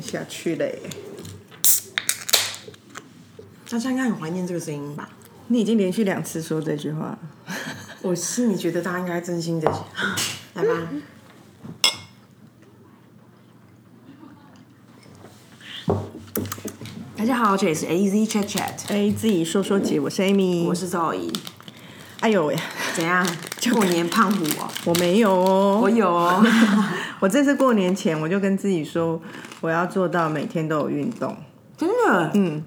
下去嘞。大家应该很怀念这个声音吧？你已经连续两次说这句话，我心里觉得大家应该真心的，来吧。大家好，这里是 A Z Chat Chat，哎，自己说说姐，我是 Amy，我是赵怡。哎呦喂，怎样？过年胖虎哦？我没有哦，我有哦。我这次过年前我就跟自己说，我要做到每天都有运动。真的？嗯，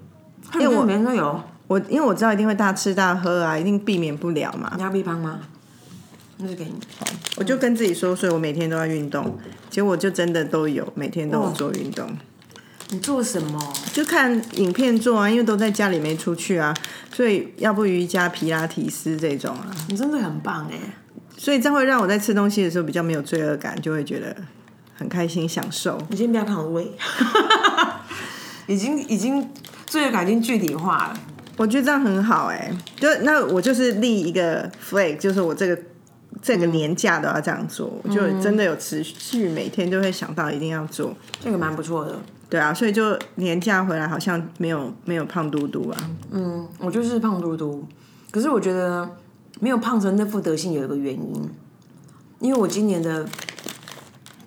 因为我每天都有。我因为我知道一定会大吃大喝啊，一定避免不了嘛。你要避胖吗？那就给你。我就跟自己说，所以我每天都要运动。结果就真的都有，每天都有做运动。你做什么？就看影片做啊，因为都在家里没出去啊，所以要不瑜伽、皮拉提斯这种啊。你真的很棒哎！所以这样会让我在吃东西的时候比较没有罪恶感，就会觉得很开心、享受。你先不要看我的胃，已经已经罪恶感已经具体化了。我觉得这样很好哎，就那我就是立一个 flag，就是我这个这个年假都要这样做，我就真的有持续每天都会想到一定要做，这个蛮不错的。对啊，所以就年假回来好像没有没有胖嘟嘟啊。嗯，我就是胖嘟嘟，可是我觉得没有胖成那副德性有一个原因，因为我今年的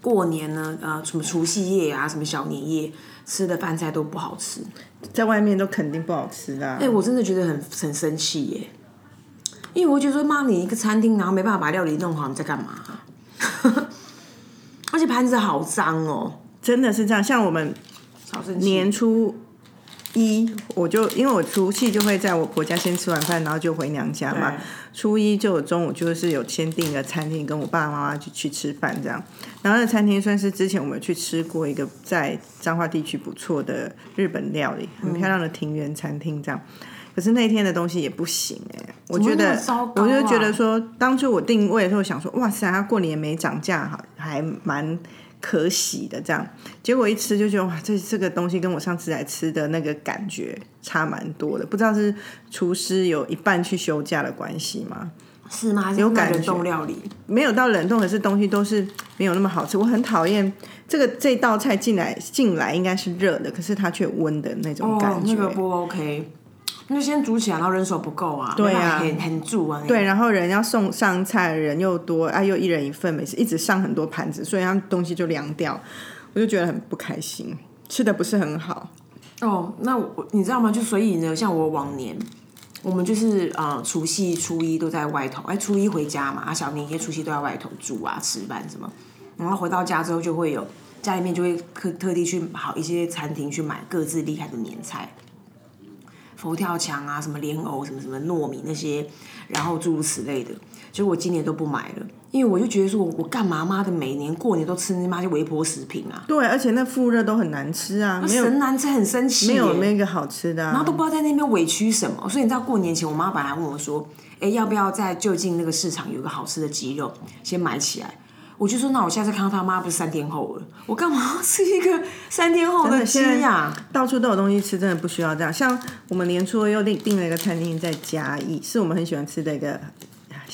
过年呢，呃，什么除夕夜啊，什么小年夜吃的饭菜都不好吃，在外面都肯定不好吃的。哎，我真的觉得很很生气耶，因为我觉得说，妈，你一个餐厅，然后没办法把料理弄好，你在干嘛？而且盘子好脏哦，真的是这样，像我们。年初一，我就因为我除夕就会在我婆家先吃完饭，然后就回娘家嘛。初一就有中午就是有签订一个餐厅，跟我爸爸妈妈去去吃饭这样。然后那餐厅算是之前我们去吃过一个在彰化地区不错的日本料理，很漂亮的庭园餐厅这样。可是那天的东西也不行哎，我觉得我就觉得说，当初我定位的时候想说，哇塞，他过年没涨价，哈，还蛮。可喜的这样，结果一吃就觉得哇，这这个东西跟我上次来吃的那个感觉差蛮多的。不知道是厨师有一半去休假的关系吗？是吗？有感冷冻料理没有到冷冻，可是东西都是没有那么好吃。我很讨厌这个这道菜进来进来应该是热的，可是它却温的那种感觉，那个不 OK。那先煮起来，然后人手不够啊，对啊，很很煮啊。对，然后人要送上菜，人又多，啊，又一人一份，每次一直上很多盘子，所以他东西就凉掉，我就觉得很不开心，吃的不是很好。哦，那我你知道吗？就所以呢，像我往年，我们就是呃，除夕初一都在外头，哎，初一回家嘛，啊，小年夜除夕都在外头住啊，吃饭什么，然后回到家之后就会有家里面就会特特地去好一些餐厅去买各自厉害的年菜。佛跳墙啊，什么莲藕，什么什么糯米那些，然后诸如此类的，结果我今年都不买了，因为我就觉得说，我干嘛妈的每年过年都吃那妈些微波食品啊？对，而且那复热都很难吃啊，神难吃，很生气，没有那个好吃的，然后都不知道在那边委屈什么。所以你知道过年前，我妈本来问我说，哎，要不要在就近那个市场有个好吃的鸡肉，先买起来。我就说，那我下次看到他妈不是三天后了，我干嘛吃一个三天后的鸡呀？到处都有东西吃，真的不需要这样。像我们年初又订订了一个餐厅在嘉义，是我们很喜欢吃的一个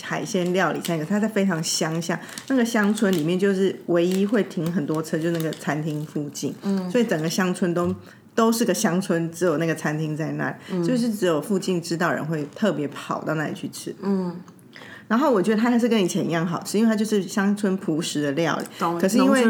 海鲜料理餐厅，它在非常乡下，那个乡村里面就是唯一会停很多车，就那个餐厅附近，嗯，所以整个乡村都都是个乡村，只有那个餐厅在那，就是只有附近知道人会特别跑到那里去吃，嗯。然后我觉得它还是跟以前一样好吃，因为它就是乡村朴实的料理。可是因为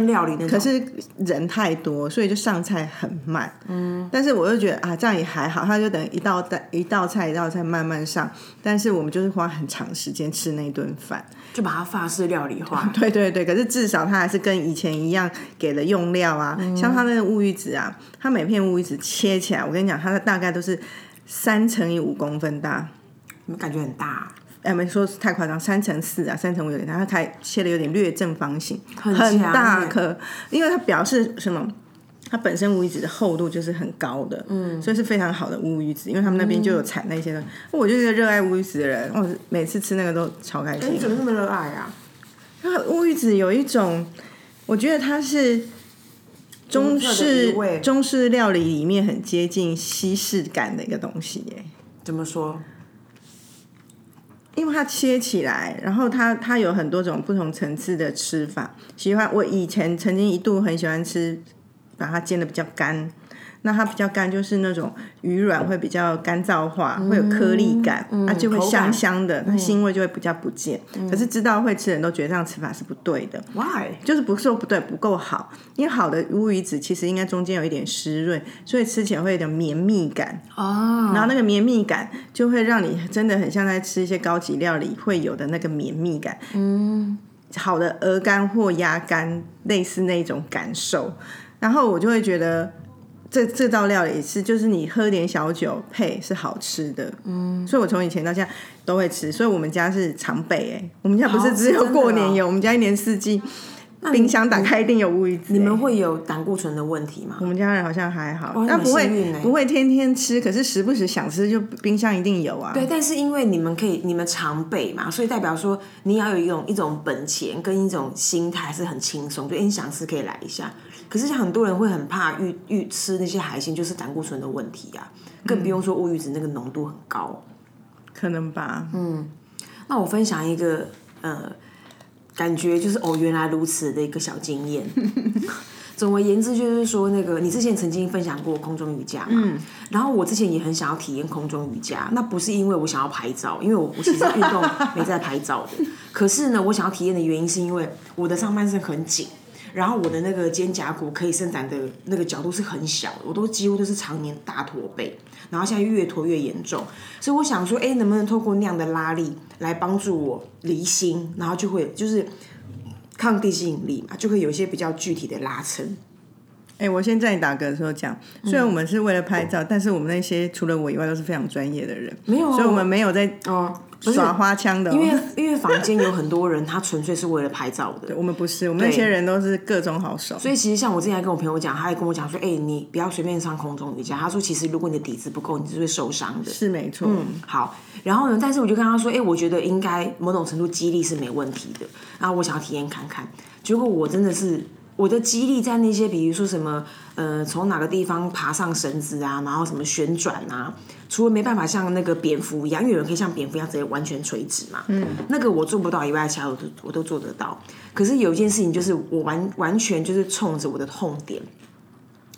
可是人太多，所以就上菜很慢。嗯。但是我又觉得啊，这样也还好，它就等一道菜一道菜一道菜慢慢上。但是我们就是花很长时间吃那顿饭，就把它法式料理化。对对对，可是至少它还是跟以前一样给了用料啊，像它那个乌鱼子啊，它每片乌鱼子切起来，我跟你讲，它的大概都是三乘以五公分大，你感觉很大。哎，没说太夸张，三乘四啊，三乘五有点大，它才切的有点略正方形，很大颗，因为它表示什么？它本身乌鱼子的厚度就是很高的，嗯，所以是非常好的乌鱼子，因为他们那边就有产那些的。我就是热爱乌鱼子的人，我每次吃那个都超开心。你怎么那么热爱啊？乌鱼子有一种，我觉得它是中式中式料理里面很接近西式感的一个东西耶。怎么说？因为它切起来，然后它它有很多种不同层次的吃法。喜欢我以前曾经一度很喜欢吃把它煎的比较干。那它比较干，就是那种鱼软会比较干燥化，会有颗粒感，它就会香香的，那腥味就会比较不见。可是知道会吃人都觉得这样吃法是不对的。Why？就是不是说不对，不够好。因为好的乌鱼子其实应该中间有一点湿润，所以吃起来会有点绵密感。哦，然后那个绵密感就会让你真的很像在吃一些高级料理会有的那个绵密感。嗯，好的鹅肝或鸭肝类似那种感受，然后我就会觉得这这道料理是就是你喝点小酒配是好吃的。嗯，所以我从以前到现在都会吃，所以我们家是常备哎、我们家不是只有过年有，我们家一年四季。冰箱打开一定有乌鱼子、你们会有胆固醇的问题吗？我们家人好像还好，哇但不会不会天天吃，可是时不时想吃就冰箱一定有啊。对，但是因为你们可以，你们常备嘛，所以代表说你要有一种一种本钱跟一种心态是很轻松，就诶你想吃可以来一下。可是像很多人会很怕遇遇吃那些海鲜，就是胆固醇的问题啊，更不用说乌鱼子那个浓度很高。可能吧。嗯那我分享一个呃，感觉就是哦，原来如此的一个小经验。总而言之，就是说，那个你之前曾经分享过空中瑜伽嘛？嗯。然后我之前也很想要体验空中瑜伽，那不是因为我想要拍照，因为我我其实运动没在拍照的。可是呢，我想要体验的原因是因为我的上半身很紧，然后我的那个肩胛骨可以伸展的那个角度是很小，我都几乎都是常年大驼背，然后现在越驼越严重，所以我想说，哎，能不能透过那样的拉力来帮助我离心，然后就会就是抗地心引力嘛，就会有一些比较具体的拉伸。哎、我先在你打嗝的时候讲，虽然我们是为了拍照，但是我们那些除了我以外都是非常专业的人，没有啊所以我们没有在哦，耍花枪的哦、因为因为房间有很多人，他纯粹是为了拍照的。我们不是，我们那些人都是各种好手。所以其实像我之前还跟我朋友讲，他还跟我讲说，哎、你不要随便上空中瑜伽。他说，其实如果你的底子不够，你是会受伤的。是没错，嗯好，然后呢，但是我就跟他说，哎、我觉得应该某种程度激励是没问题的，然后我想要体验看看。结果我真的是我的激励在那些，比如说什么，呃，从哪个地方爬上绳子啊，然后什么旋转啊，除了没办法像那个蝙蝠一样，因为有人可以像蝙蝠一样直接完全垂直嘛，嗯，那个我做不到以外，其他我都我都做得到。可是有一件事情就是我完完全就是冲着我的痛点，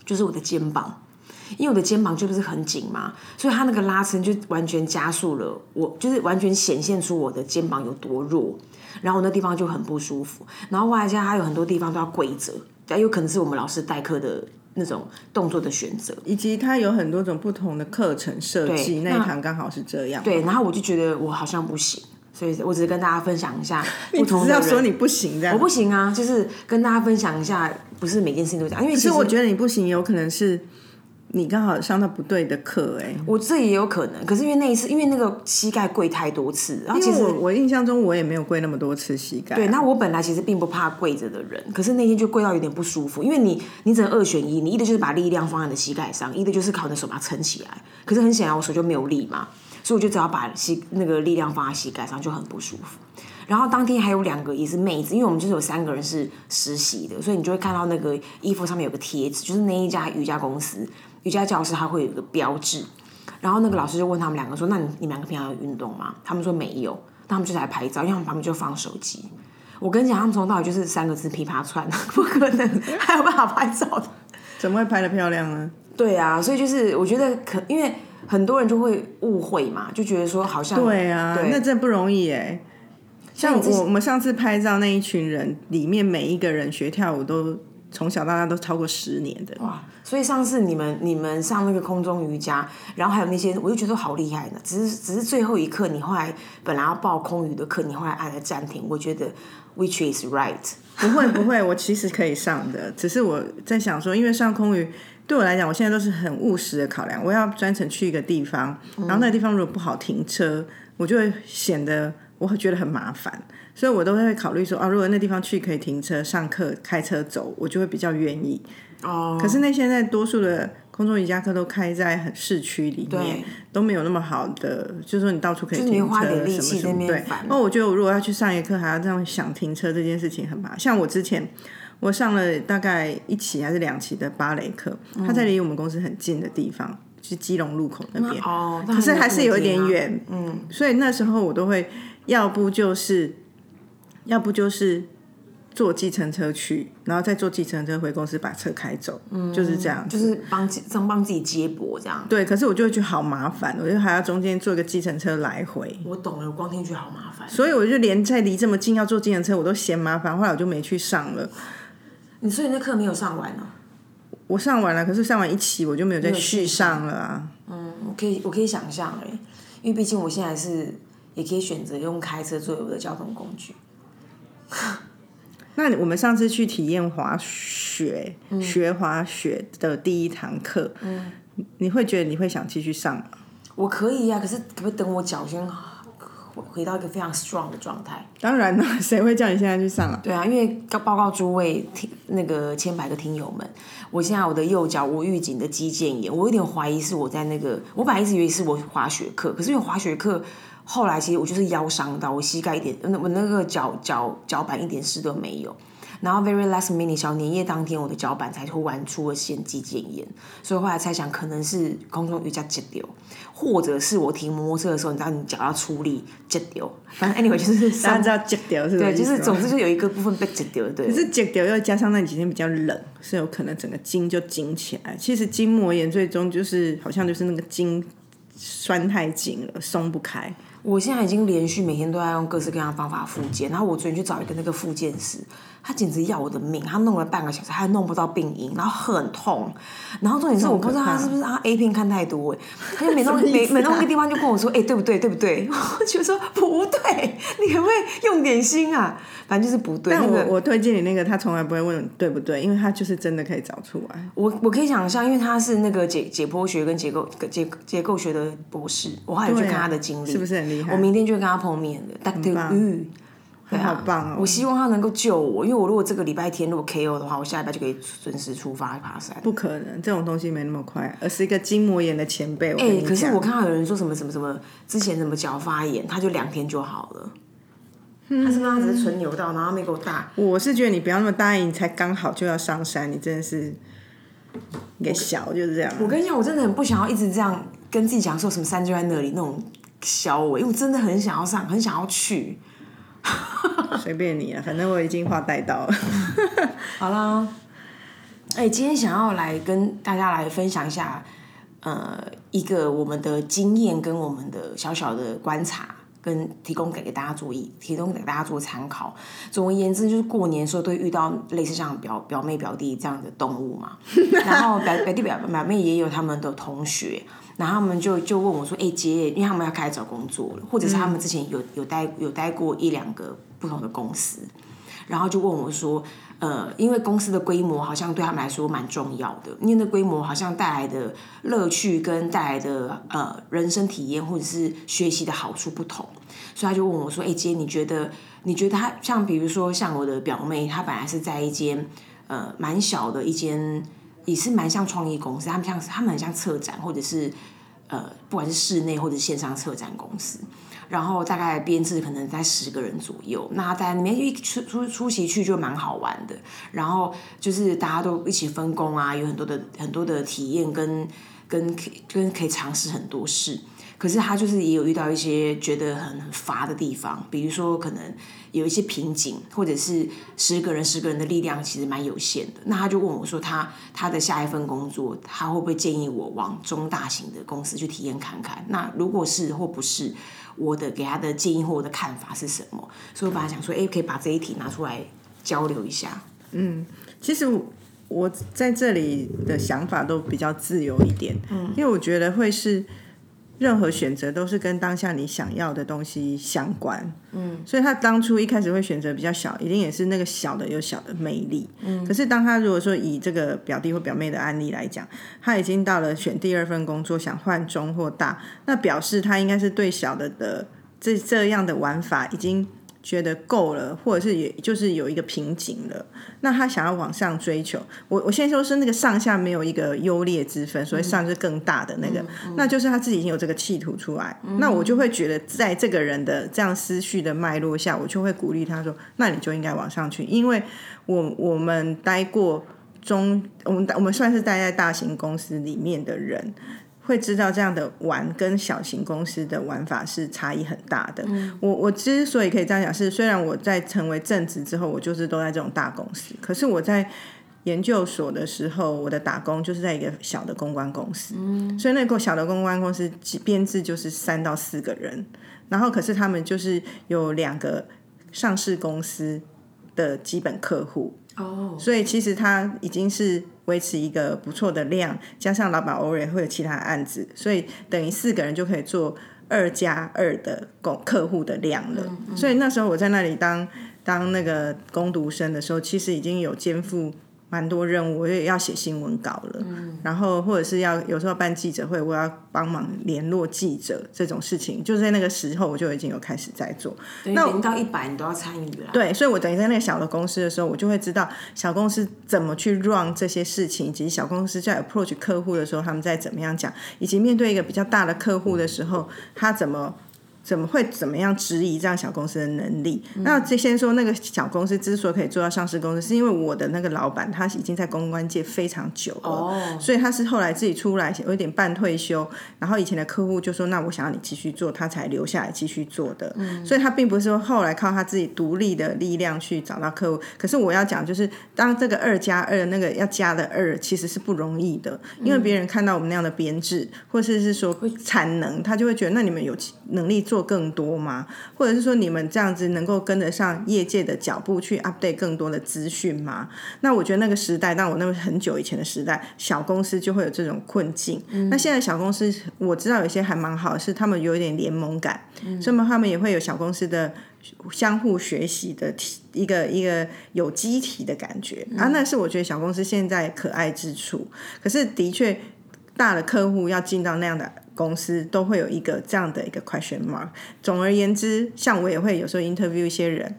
就是我的肩膀。因为我的肩膀就不是很紧嘛，所以它那个拉伸就完全加速了，我就是完全显现出我的肩膀有多弱，然后我那地方就很不舒服，然后外加它有很多地方都要跪着，也有可能是我们老师代课的那种动作的选择。以及它有很多种不同的课程设计，对那一堂刚好是这样。对，然后我就觉得我好像不行，所以我只是跟大家分享一下不 你只是同的人。要说你不行这样。我不行啊，就是跟大家分享一下，不是每件事情都这样，因为其实我觉得你不行，有可能是你刚好上到不对的课哎、我这也有可能，可是因为那一次，因为那个膝盖跪太多次，然后其实我我印象中我也没有跪那么多次膝盖啊、对，那我本来其实并不怕跪着的人，可是那天就跪到有点不舒服，因为你你只能二选一，你一的就是把力量放在你的膝盖上，一的就是靠你的手把它撑起来。可是很显然我手就没有力嘛，所以我就只要把膝那个力量放在膝盖上，就很不舒服。然后当天还有两个也是妹子，因为我们就是有三个人是实习的，所以你就会看到那个衣服上面有个贴纸，就是那一家瑜伽公司瑜伽教室它会有一个标志。然后那个老师就问他们两个说：“那你你们两个平常有运动吗？”他们说没有，那他们就来拍照，因为他们旁边就放手机。我跟你讲，他们从头到尾就是三个字噼啪串，不可能还有办法拍照的。怎么会拍的漂亮呢？对啊，所以就是我觉得可，因为很多人就会误会嘛，就觉得说好像对啊，对那真不容易哎。像我我们上次拍照那一群人里面，每一个人学跳舞都从小到大都超过十年的。哇，所以上次你们你们上那个空中瑜伽，然后还有那些，我就觉得好厉害呢。只是只是最后一刻，你后来本来要报空余的课，你后来按了暂停。我觉得 which is right。不会不会，我其实可以上的，只是我在想说，因为上空余对我来讲，我现在都是很务实的考量。我要专程去一个地方，然后那个地方如果不好停车，我就会显得我会觉得很麻烦，所以我都会考虑说啊，如果那地方去可以停车、上课、开车走，我就会比较愿意。哦，可是那现在多数的空中瑜伽课都开在很市区里面，都没有那么好的，就是说你到处可以停车什么那什么。对，那我觉得我如果要去上一课，还要这样想停车这件事情很麻烦。像我之前我上了大概一期还是两期的芭蕾课，它在离我们公司很近的地方，就是基隆路口那边。哦，可是还是有一点远。远，嗯，所以那时候我都会，要不就是，要不就是坐计程车去，然后再坐计程车回公司把车开走，嗯，就是这样，就是帮自帮帮自己接驳这样。对，可是我就会觉得好麻烦，我就还要中间坐一个计程车来回，我懂了，我光听去好麻烦。所以我就连在离这么近要坐计程车我都嫌麻烦，后来我就没去上了。你所以那课没有上完呢？我上完了，可是上完一期我就没有再续上了啊。嗯，我可以我可以想象哎，因为毕竟我现在是也可以选择用开车作为我的交通工具。那我们上次去体验滑雪，学滑雪的第一堂课，你会觉得你会想继续上吗？我可以呀，可是可不可以等我脚先回到一个非常 strong 的状态？当然了，谁会叫你现在去上啊？对啊，因为要报告诸位听那个千百个听友们，我现在我的右脚无预警的肌腱炎，我有点怀疑是我在那个，我本来一直以为是我滑雪课，可是因为滑雪课。后来其实我就是腰伤到，我膝盖一点，那我那个脚脚脚板一点事都没有。然后 very last minute 小年夜当天，我的脚板才突然出了腺肌腱炎，所以后来猜想可能是空中瑜伽折掉，或者是我停摩托车的时候，你知道你脚要出力折掉。反正 anyway 就是 三知道折掉是对，就是总之就有一个部分被折掉。对，可是折掉又加上那几天比较冷，是有可能整个筋就紧起来。其实筋膜炎最终就是好像就是那个筋酸太紧了，松不开。我现在已经连续每天都在用各式各样的方法复健，然后我昨天去找一个那个复健师。他简直要我的命！他弄了半个小时，还弄不到病因，然后很痛。然后重点是我不知道他是不是他 A 片看太多哎，他就每弄 每每弄个地方就跟我说：“哎，对不对？对不对？” 我就说不对，你可不可以用点心啊？反正就是不对。但我我推荐你那个，他从来不会问对不对，因为他就是真的可以找出来。我我可以想象，因为他是那个解解剖学跟结构结结构学的博士，我还有去看他的经历，是不是很厉害？我明天就会跟他碰面的，Doctor Yu。好棒哦！我希望他能够救我，因为我如果这个礼拜天如果 KO 的话，我下礼拜就可以准时出发爬山。不可能，这种东西没那么快，而是一个筋膜炎的前辈。哎，可是我看到有人说什么什么什么，之前什么脚发炎，他就两天就好了。他是不是他只是纯扭到，然后没给我大？我是觉得你不要那么答应，才刚好就要上山，你真的是给小就是这样。我跟你讲，我真的很不想要一直这样跟自己讲说什么山就在那里那种小我，因为我真的很想要上，很想要去。随便你啊，反正我已经话带到了。好啦，哎，今天想要来跟大家来分享一下，呃，一个我们的经验跟我们的小小的观察，跟提供给给大家做意，提供给大家做参考。总而言之，就是过年的时候都遇到类似像表表妹表弟这样的动物嘛，然后表表弟表表妹也有他们的同学。然后他们就就问我说：“哎，姐，因为他们要开始找工作了，或者是他们之前有有待有待过一两个不同的公司，然后就问我说：，呃，因为公司的规模好像对他们来说蛮重要的，因为那规模好像带来的乐趣跟带来的呃人生体验或者是学习的好处不同，所以他就问我说：，哎，姐，你觉得你觉得他像比如说像我的表妹，她本来是在一间呃蛮小的一间。”也是蛮像创意公司，他们像他们很像策展，或者是呃，不管是室内或者线上策展公司，然后大概编制可能在十个人左右。那在里面一出出出席去就蛮好玩的，然后就是大家都一起分工啊，有很多的很多的体验跟跟跟可以尝试很多事。可是他就是也有遇到一些觉得很很乏的地方，比如说可能有一些瓶颈，或者是十个人十个人的力量其实蛮有限的。那他就问我说，他他的下一份工作，他会不会建议我往中大型的公司去体验看看？那如果是或不是，我的给他的建议或我的看法是什么？所以我把他想说，哎，可以把这一题拿出来交流一下。嗯，其实我在这里的想法都比较自由一点，嗯，因为我觉得会是。任何选择都是跟当下你想要的东西相关，嗯，所以他当初一开始会选择比较小，一定也是那个小的有小的魅力，嗯。可是当他如果说以这个表弟或表妹的案例来讲，他已经到了选第二份工作，想换中或大，那表示他应该是对小的的这这样的玩法已经。觉得够了，或者是也就是有一个瓶颈了，那他想要往上追求。我我现在说是那个上下没有一个优劣之分，所以上是更大的那个，那就是他自己已经有这个企图出来。那我就会觉得，在这个人的这样思绪的脉络下，我就会鼓励他说：“那你就应该往上去，因为我我们待过中，我们我们算是待在大型公司里面的人。”会知道这样的玩跟小型公司的玩法是差异很大的。我我之所以可以这样讲，是虽然我在成为正职之后，我就是都在这种大公司，可是我在研究所的时候，我的打工就是在一个小的公关公司，所以那个小的公关公司编制就是三到四个人，然后可是他们就是有两个上市公司的基本客户。哦，所以其实他已经是维持一个不错的量，加上老板偶尔会有其他案子，所以等于四个人就可以做二加二的供客户的量了。所以那时候我在那里当当那个攻读生的时候，其实已经有肩负。蛮多任务，我也要写新闻稿了，然后或者是要有时候办记者会，我要帮忙联络记者这种事情，就在那个时候我就已经有开始在做。那零到一百你都要参与了。对，所以我等于在那个小的公司的时候，我就会知道小公司怎么去 run 这些事情，以及小公司在 approach 客户的时候，他们在怎么样讲，以及面对一个比较大的客户的时候，他怎么。怎么会怎么样质疑这样小公司的能力？那这先说那个小公司之所以可以做到上市公司，是因为我的那个老板他已经在公关界非常久了，所以他是后来自己出来有一点半退休，然后以前的客户就说：“那我想要你继续做，他才留下来继续做的。”所以他并不是说后来靠他自己独立的力量去找到客户。可是我要讲，就是当这个二加二那个要加的二其实是不容易的，因为别人看到我们那样的编制，或者是说产能，他就会觉得那你们有能力做。做更多吗？或者是说你们这样子能够跟得上业界的脚步去 update 更多的资讯吗？那我觉得那个时代，但我那个很久以前的时代，小公司就会有这种困境。那现在小公司我知道有些还蛮好，是他们有一点联盟感，所以他们也会有小公司的相互学习的一个一个有机体的感觉啊。那是我觉得小公司现在可爱之处。可是的确，大的客户要进到那样的。公司都会有一个这样的一个 question mark。总而言之，像我也会有时候 interview 一些人。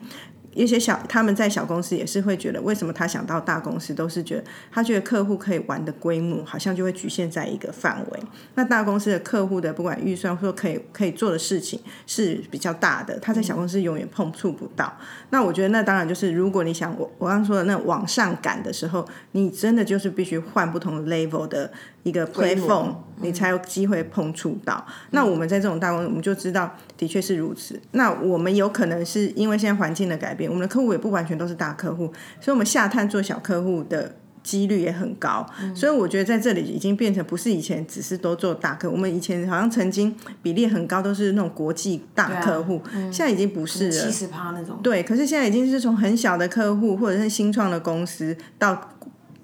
一些小他们在小公司也是会觉得，为什么他想到大公司都是觉得他觉得客户可以玩的规模好像就会局限在一个范围。那大公司的客户的不管预算或可以可以做的事情是比较大的，他在小公司永远碰触不到。那我觉得那当然就是如果你想我我刚说的那往上赶的时候，你真的就是必须换不同的 level 的一个 platform，你才有机会碰触到。那我们在这种大公司，我们就知道的确是如此。那我们有可能是因为现在环境的改变。我们的客户也不完全都是大客户，所以我们下探做小客户的几率也很高。所以我觉得在这里已经变成不是以前只是都做大客，我们以前好像曾经比例很高，都是那种国际大客户，现在已经不是了，七十趴那种。对，可是现在已经是从很小的客户或者是新创的公司到。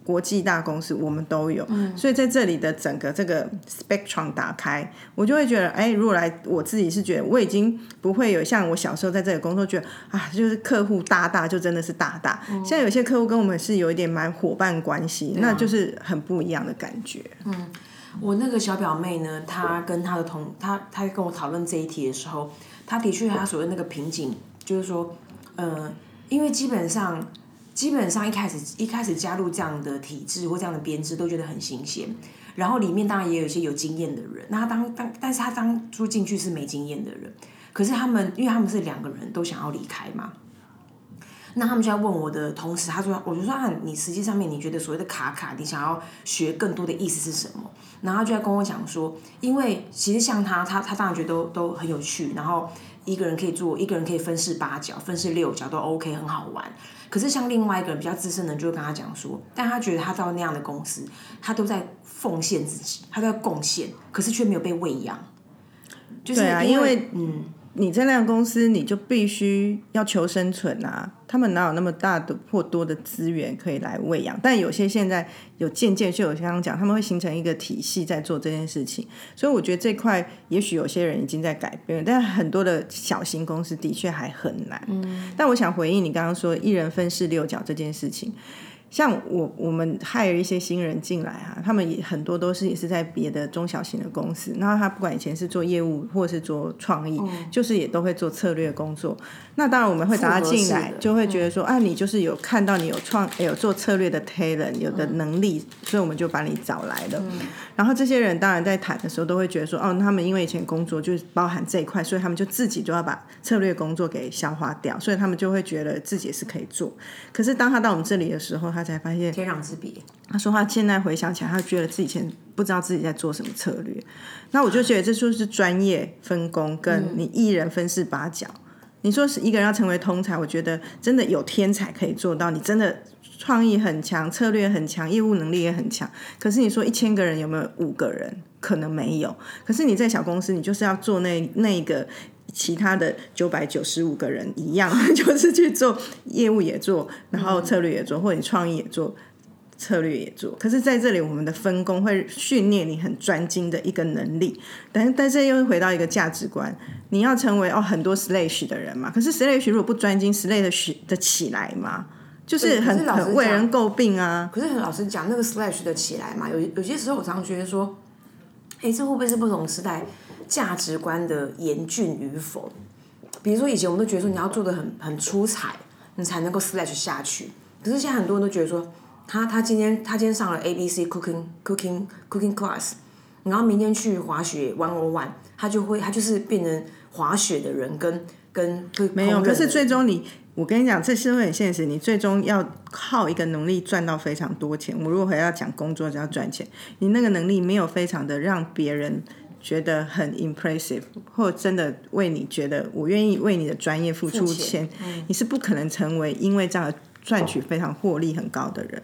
国际大公司我们都有，所以在这里的整个这个 spectrum 打开，我就会觉得，哎，如果来我自己是觉得我已经不会有像我小时候在这里工作，觉得啊，就是客户大大就真的是大大。现在有些客户跟我们是有一点蛮伙伴关系，那就是很不一样的感觉。嗯，我那个小表妹呢，她跟她的同她她跟我讨论这一题的时候，她的确她所谓那个瓶颈，就是说，呃，因为基本上。基本上一开始一开始加入这样的体制或这样的编制都觉得很新鲜，然后里面当然也有一些有经验的人，那他当当但是他当初进去是没经验的人，可是他们因为他们是两个人都想要离开嘛，那他们就在问我的同时，他说我就说啊，你实际上面你觉得所谓的卡卡，你想要学更多的意思是什么？然后他就在跟我讲说，因为其实像他他他当然觉得都都很有趣，然后一个人可以做，一个人可以分饰八角，分饰六角都 OK 很好玩。可是像另外一个人比较资深的人就会跟他讲说，但他觉得他到那样的公司，他都在奉献自己，他都在贡献，可是却没有被喂养。就是因为嗯。你在那个公司，你就必须要求生存啊！他们哪有那么大的或多的资源可以来喂养？但有些现在有渐渐就有刚刚讲，他们会形成一个体系在做这件事情。所以我觉得这块也许有些人已经在改变，但很多的小型公司的确还很难。嗯，但我想回应你刚刚说一人分饰六角这件事情。像我我们害了一些新人进来啊，他们也很多都是也是在别的中小型的公司，然后他不管以前是做业务或是做创意，就是也都会做策略工作。那当然我们会打他进来，就会觉得说啊，你就是有看到你有创有做策略的 talent，有的能力，所以我们就把你找来了。然后这些人当然在谈的时候都会觉得说，哦，他们因为以前工作就是包含这一块，所以他们就自己就要把策略工作给消化掉，所以他们就会觉得自己是可以做。可是当他到我们这里的时候，他他才发现天壤之别。他说他现在回想起来，他觉得自己以前不知道自己在做什么策略。那我就觉得这就是专业分工，跟你一人分饰八角。你说是一个人要成为通才，我觉得真的有天才可以做到。你真的创意很强，策略很强，业务能力也很强。可是你说一千个人有没有五个人？可能没有。可是你在小公司，你就是要做那那个其他的九百九十五个人一样，就是去做业务也做，然后策略也做，或者你创意也做。策略也做，可是在这里我们的分工会训练你很专精的一个能力，但但是又回到一个价值观，你要成为哦很多 slash 的人嘛，可是 slash 如果不专精，slash 的起来嘛，就是很很为人诟病啊。可是很老实讲，那个 slash 的起来嘛，有有些时候我常常觉得说，哎，这会不会是不同时代价值观的严峻与否？比如说以前我们都觉得说你要做的很很出彩，你才能够 slash 下去，可是现在很多人都觉得说。他他今天他今天上了 A B C cooking cooking cooking class，然后明天去滑雪 one on one，他就会他就是变成滑雪的人跟跟没有，可是最终你我跟你讲，这是会很现实，你最终要靠一个能力赚到非常多钱。我如果还要讲工作就要赚钱，你那个能力没有非常的让别人觉得很 impressive，或真的为你觉得我愿意为你的专业付出钱，你是不可能成为因为这样赚取非常获利很高的人。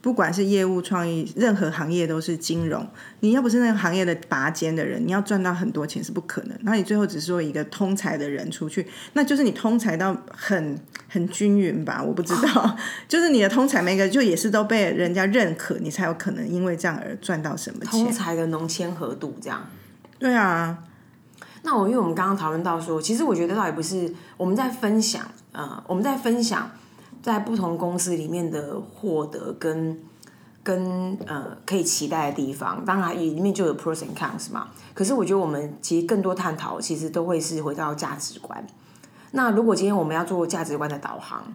嗯，不管是业务创意，任何行业都是金融。你要不是那个行业的拔尖的人，你要赚到很多钱是不可能。那你最后只是说一个通才的人出去，那就是你通才到很 很均匀吧？我不知道，就是你的通才每个就也是都被人家认可，你才有可能因为这样而赚到什么钱。通才的浓签合度这样。对啊，那我因为我们刚刚讨论到说，其实我觉得倒也不是我们在分享，呃，我们在分享。在不同公司里面的获得跟跟呃可以期待的地方，当然也里面就有 pros and cons 嘛。可是我觉得我们其实更多探讨，其实都会是回到价值观。那如果今天我们要做价值观的导航，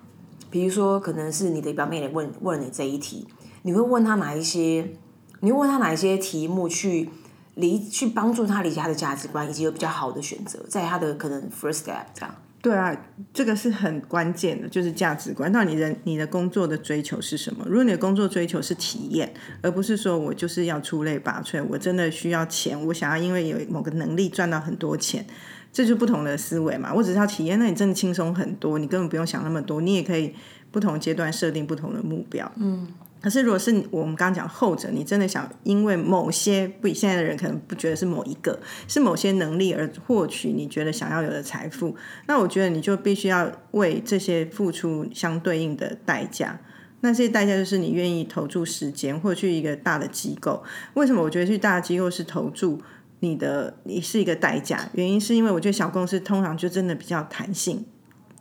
比如说可能是你的表妹来问问你这一题，你会问他哪一些？你会问他哪一些题目去理去帮助他理解他的价值观，以及有比较好的选择，在他的可能 first step 这样。对啊，这个是很关键的，就是价值观。那你的你的工作的追求是什么？如果你的工作追求是体验，而不是说我就是要出类拔萃，我真的需要钱，我想要因为有某个能力赚到很多钱，这就不同的思维嘛。我只是要体验，那你真的轻松很多，你根本不用想那么多，你也可以不同阶段设定不同的目标。嗯。可是，如果是我们刚刚讲后者，你真的想因为某些不，现在的人可能不觉得是某一个，是某些能力而获取你觉得想要有的财富，那我觉得你就必须要为这些付出相对应的代价。那这些代价就是你愿意投注时间，或者去一个大的机构。为什么我觉得去大的机构是投注你的，你是一个代价？原因是因为我觉得小公司通常就真的比较弹性。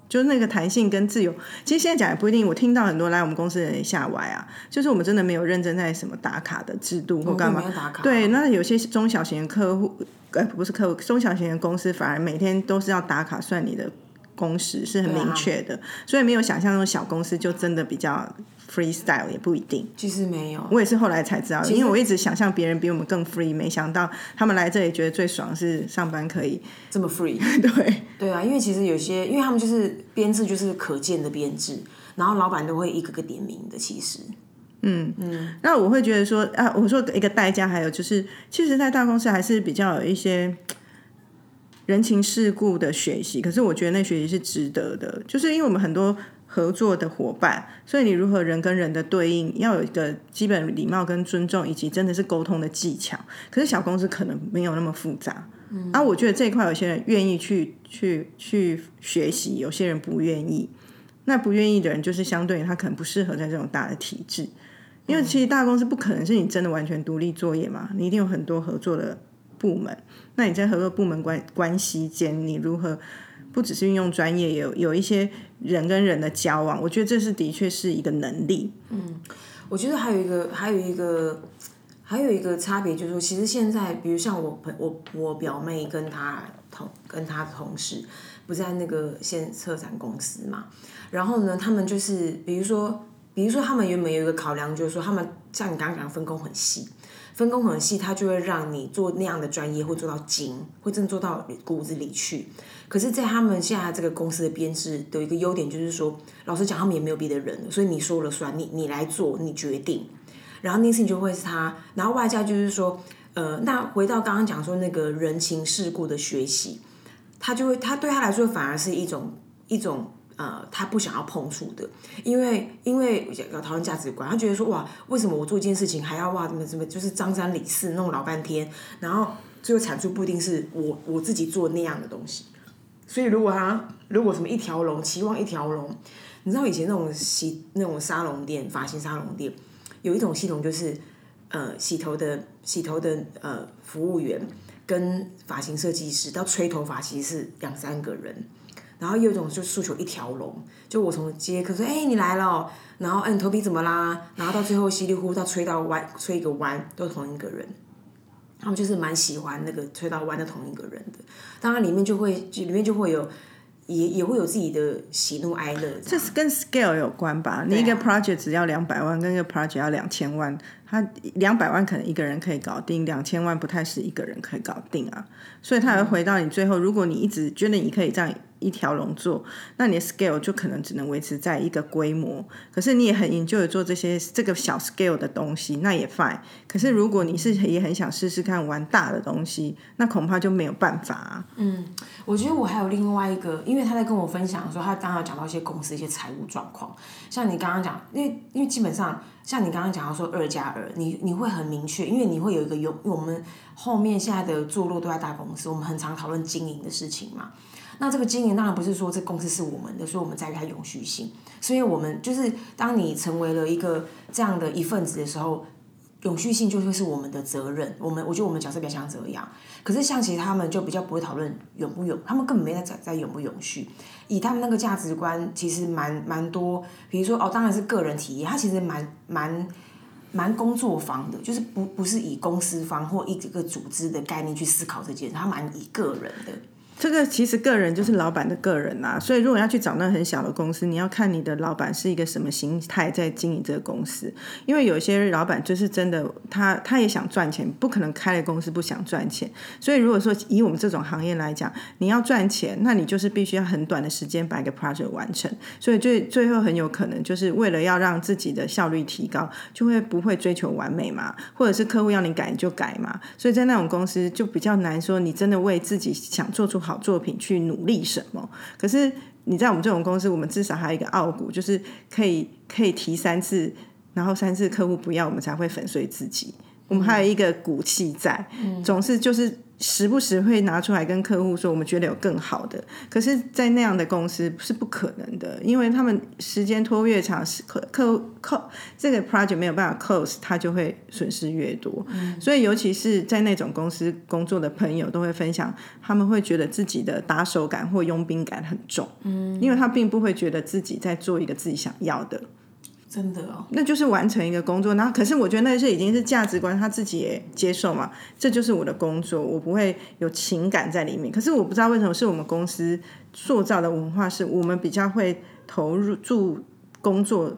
就是那个弹性跟自由，其实现在讲也不一定。我听到很多来我们公司的人下歪啊，就是我们真的没有认真在什么打卡的制度或干嘛。对，那有些中小型的客户，呃，不是客户，中小型的公司反而每天都是要打卡算你的。工时是很明确的，所以没有想象中小公司就真的比较 freestyle 也不一定。其实没有，我也是后来才知道，因为我一直想象别人比我们更 free，没想到他们来这里觉得最爽是上班可以这么 free。对对啊，因为其实有些，因为他们就是编制就是可见的编制，然后老板都会一个个点名的。其实，嗯嗯，那我会觉得说啊，我说一个代价，还有就是，其实，在大公司还是比较有一些。人情世故的学习，可是我觉得那学习是值得的，就是因为我们很多合作的伙伴，所以你如何人跟人的对应，要有一个基本礼貌跟尊重，以及真的是沟通的技巧。可是小公司可能没有那么复杂，嗯，啊，我觉得这一块有些人愿意去去去学习，有些人不愿意。那不愿意的人，就是相对他可能不适合在这种大的体制，因为其实大公司不可能是你真的完全独立作业嘛，你一定有很多合作的。部门，那你在合作部门关关系间，你如何不只是运用专业，有有一些人跟人的交往，我觉得这是的确是一个能力。嗯，我觉得还有一个，还有一个，还有一个差别就是说，其实现在，比如像我朋我我表妹跟她同跟她同事，不在那个现策展公司嘛，然后呢，他们就是比如说比如说他们原本有一个考量，就是说他们像你刚刚讲分工很细，分工很细，他就会让你做那样的专业会做到精，会真的做到骨子里去。可是，在他们现在这个公司的编制的一个优点就是说，老实讲，他们也没有别的人，所以你说了算，你你来做，你决定，然后那事情就会是他，然后外加就是说，呃，那回到刚刚讲说那个人情世故的学习，他就会，他对他来说反而是一种一种。呃，他不想要碰触的，因为因为要讨论价值观，他觉得说哇，为什么我做一件事情还要哇怎么怎么，就是张三李四弄老半天，然后最后产出不一定是我我自己做那样的东西。所以如果他如果什么一条龙期望一条龙，你知道以前那种洗那种沙龙店发型沙龙店有一种系统就是呃洗头的洗头的呃服务员跟发型设计师到吹头发其实是两三个人。然后有一种就诉求一条龙，就我从接客说，哎，你来了，然后，哎，你头皮怎么啦？然后到最后稀里糊涂到吹到弯，吹一个弯，都同一个人。他们就是蛮喜欢那个吹到弯的同一个人的。当然里面就会，里面就会有，也也会有自己的喜怒哀乐。这是跟 scale 有关吧？你一个 project 只要两百万，跟一个 project 要两千万，他两百万可能一个人可以搞定，两千万不太是一个人可以搞定啊。所以他会回到你最后，如果你一直觉得你可以这样。一条龙做，那你的 scale 就可能只能维持在一个规模。可是你也很研究的做这些这个小 scale 的东西，那也 fine。可是如果你是也很想试试看玩大的东西，那恐怕就没有办法。嗯，我觉得我还有另外一个，因为他在跟我分享的时候，他刚刚讲到一些公司一些财务状况。像你刚刚讲，因为因为基本上像你刚刚讲到说二加二，你你会很明确，因为你会有一个有我们后面现在的坐落都在大公司，我们很常讨论经营的事情嘛。那这个经营当然不是说这公司是我们的，所以我们在于它永续性。所以我们就是当你成为了一个这样的一份子的时候，永续性就会是我们的责任。我们我觉得我们角色比较像这样。可是像其他们就比较不会讨论永不永，他们根本没在在永不永续。以他们那个价值观，其实蛮蛮多。比如说哦，当然是个人体验，他其实蛮蛮蛮工作方的，就是不不是以公司方或一个组织的概念去思考这件事，他蛮以个人的。这个其实个人就是老板的个人呐，所以如果要去找那很小的公司，你要看你的老板是一个什么心态在经营这个公司。因为有些老板就是真的，他他也想赚钱，不可能开了公司不想赚钱。所以如果说以我们这种行业来讲，你要赚钱，那你就是必须要很短的时间把一个 project 完成。所以最最后很有可能就是为了要让自己的效率提高，就会不会追求完美嘛，或者是客户要你改就改嘛。所以在那种公司就比较难说，你真的为自己想做出好作品去努力什么？可是你在我们这种公司，我们至少还有一个傲骨，就是可以可以提三次，然后三次客户不要，我们才会粉碎自己。我们还有一个骨气在，总是就是。时不时会拿出来跟客户说，我们觉得有更好的。可是，在那样的公司是不可能的，因为他们时间拖越长，客客客这个 project 没有办法 close，他就会损失越多。所以，尤其是在那种公司工作的朋友，都会分享，他们会觉得自己的打手感或佣兵感很重。嗯，因为他并不会觉得自己在做一个自己想要的。真的哦，那就是完成一个工作，然后可是我觉得那些已经是价值观，他自己也接受嘛，这就是我的工作，我不会有情感在里面。可是我不知道为什么是我们公司塑造的文化，是我们比较会投入住工作。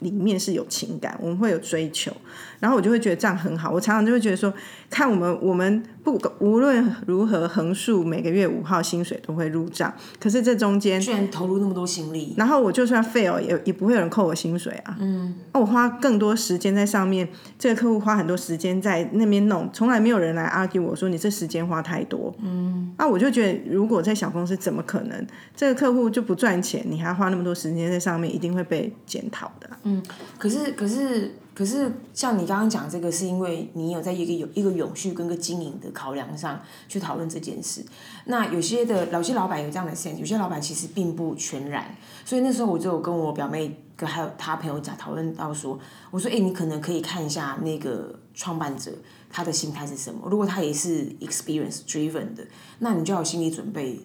里面是有情感，我们会有追求，然后我就会觉得这样很好。我常常就会觉得说，看我们我们不无论如何横竖每个月五号薪水都会入账，可是这中间居然投入那么多心力，然后我就算 fail 也也不会有人扣我薪水啊。嗯，那我花更多时间在上面，这个客户花很多时间在那边弄，从来没有人来 argue 我说你这时间花太多。嗯，那我就觉得如果在小公司怎么可能，这个客户就不赚钱，你还要花那么多时间在上面，一定会被检讨的。嗯，可是可是可是，像你刚刚讲这个，是因为你有在一个有一个永续跟个经营的考量上去讨论这件事。那有些的有些老板有这样的 sense，有些老板其实并不全然。所以那时候我就有跟我表妹跟还有他朋友讲讨论到说，我说哎，你可能可以看一下那个创办者他的心态是什么。如果他也是 experience driven 的，那你就要有心理准备。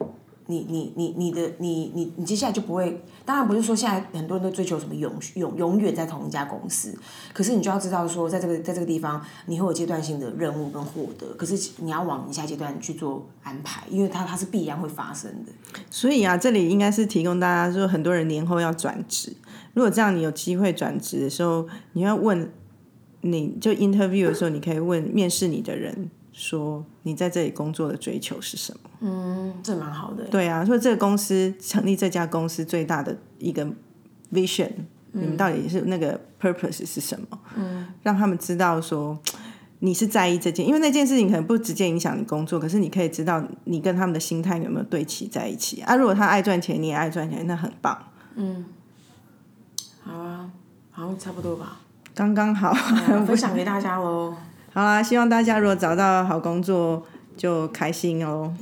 你你你你的你你你接下来就不会，当然不是说现在很多人都追求什么永永永远在同一家公司，可是你就要知道说，在这个在这个地方，你会有阶段性的任务跟获得，可是你要往你下阶段去做安排，因为它它是必然会发生的。所以啊，这里应该是提供大家说，很多人年后要转职。如果这样，你有机会转职的时候，你要问，你就 interview 的时候，你可以问面试你的人说，你在这里工作的追求是什么？嗯，这蛮好的。对啊，所以这个公司成立这家公司最大的一个 vision，、你们到底是那个 purpose 是什么？嗯，让他们知道说你是在意这件，因为那件事情可能不直接影响你工作，可是你可以知道你跟他们的心态有没有对齐在一起啊。如果他爱赚钱，你也爱赚钱，那很棒，嗯好啊，好像差不多吧，刚刚好。分享给大家喽。好啦，希望大家如果找到好工作就开心哦。